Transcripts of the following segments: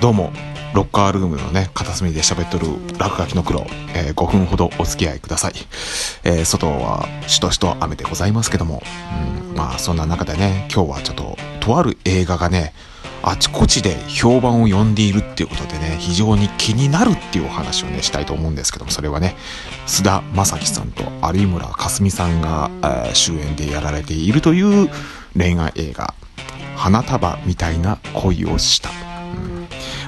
どうもロッカールームのね片隅で喋っとる落書きの黒、えー、5分ほどお付き合いください、えー、外はしとしと雨でございますけども、うん、まあそんな中でね今日はちょっととある映画がねあちこちで評判を呼んでいるっていうことでね非常に気になるっていうお話をねしたいと思うんですけどもそれはね菅田将暉さんと有村架純さんが、えー、主演でやられているという恋愛映画「花束みたいな恋をした」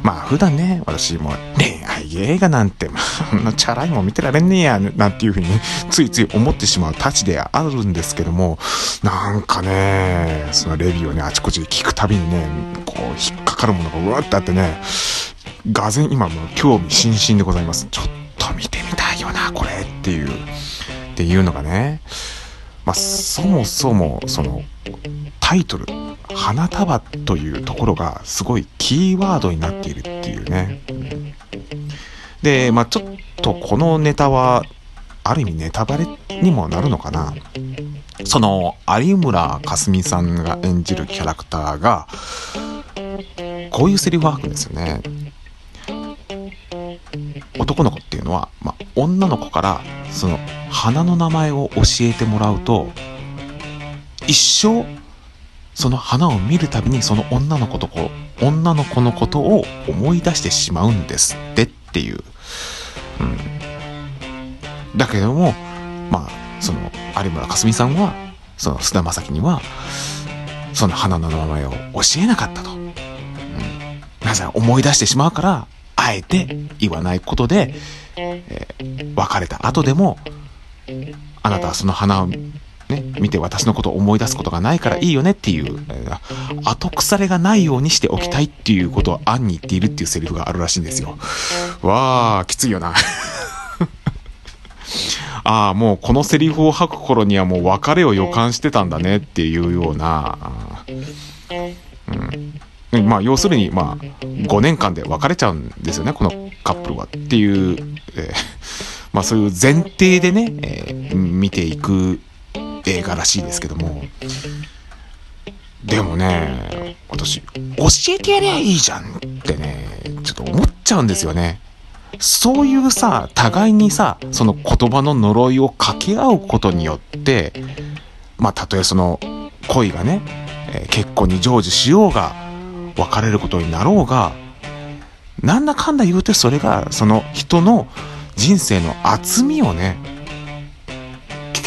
まあ普段ね、私も恋愛映画なんて、まあ、んなチャラいもん見てられんねえや、なんていうふうに、ついつい思ってしまうたちであるんですけども、なんかね、そのレビューをね、あちこちで聞くたびにね、こう、引っかかるものがうわってあってね、がぜ今も興味津々でございます。ちょっと見てみたいよな、これっていう、っていうのがね、まあ、そもそも、その、タイトル、花束というところがすごいキーワードになっているっていうね。で、まあちょっとこのネタは、ある意味ネタバレにもなるのかな。その、有村架純さんが演じるキャラクターが、こういうセリフを吐くんですよね。男の子っていうのは、まあ、女の子からその花の名前を教えてもらうと一生その花を見るたびにその女の子とこ女の子のことを思い出してしまうんですってっていう。うん。だけども、まあ、その、有村架純さんは、その菅田将暉には、その花の名前を教えなかったと。うん。なぜ思い出してしまうから、あえて言わないことで、えー、別れた後でも、あなたはその花をね、見て私のことを思い出すことがないからいいよねっていう、えー、後腐れがないようにしておきたいっていうことを暗に言っているっていうセリフがあるらしいんですよ。わー、きついよな。ああ、もうこのセリフを吐く頃にはもう別れを予感してたんだねっていうような、うん。まあ、要するに、まあ、5年間で別れちゃうんですよね、このカップルはっていう、えー、まあそういう前提でね、えー、見ていく映画らしいですけども。でもね私教えてやりゃいいじゃんってねちょっと思っちゃうんですよね。そういうさ互いにさその言葉の呪いを掛け合うことによってまあたとえその恋がね、えー、結婚に成就しようが別れることになろうがなんだかんだ言うてそれがその人の人生の厚みをね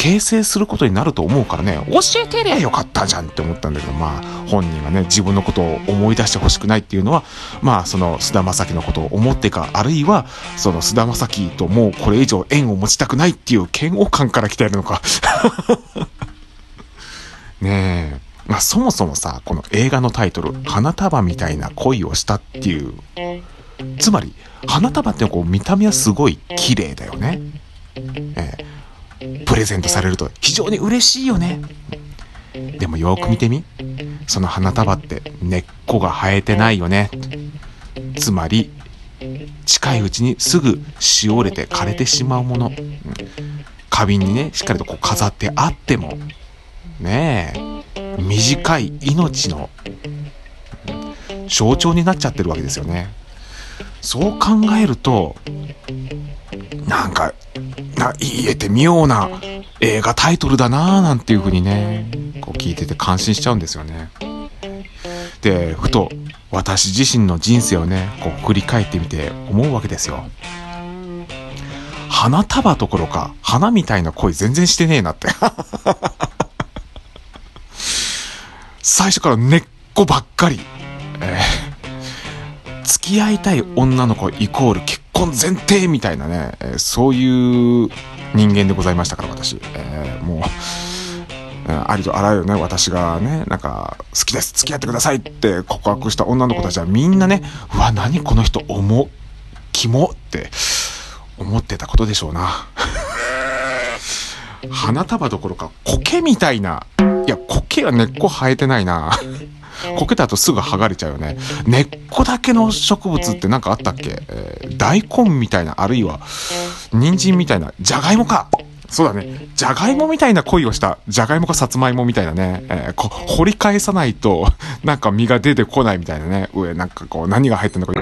形成することになると思うからね、教えてりゃよかったじゃんって思ったんだけど、まあ、本人がね、自分のことを思い出してほしくないっていうのは、まあ、その、菅田将暉のことを思ってか、あるいは、その、菅田将暉ともうこれ以上縁を持ちたくないっていう嫌悪感から来てるのか ねえ。まあ、そもそもさ、この映画のタイトル、花束みたいな恋をしたっていう、つまり、花束ってこう見た目はすごい綺麗だよね。ええプレゼントされると非常に嬉しいよね。でもよく見てみ。その花束って根っこが生えてないよね。つまり、近いうちにすぐしおれて枯れてしまうもの。花瓶にね、しっかりとこう飾ってあっても、ねえ、短い命の象徴になっちゃってるわけですよね。そう考えると、なんかな言えて妙な映画タイトルだなぁなんていう風にね、こう聞いてて感心しちゃうんですよね。で、ふと私自身の人生をね、こう振り返ってみて思うわけですよ。花束どころか、花みたいな恋全然してねえなって。最初から根っこばっかり。えー、付き合いたい女の子イコール結婚前提みたいなね、えー、そういう人間でございましたから、私。えー、もう、ありとあらゆるね、私がね、なんか、好きです、付き合ってくださいって告白した女の子たちはみんなね、うわ、何この人、重、キモって思ってたことでしょうな。花束どころか、苔みたいな、いや、苔は根っこ生えてないな。こけた後すぐ剥がれちゃうよね。根っこだけの植物って何かあったっけ、えー、大根みたいな、あるいは、人参みたいな、じゃがいもかそうだね。じゃがいもみたいな恋をした。じゃがいもかさつまいもみたいなね。えー、こ掘り返さないと、なんか実が出てこないみたいなね。上、なんかこう、何が入ってんのか。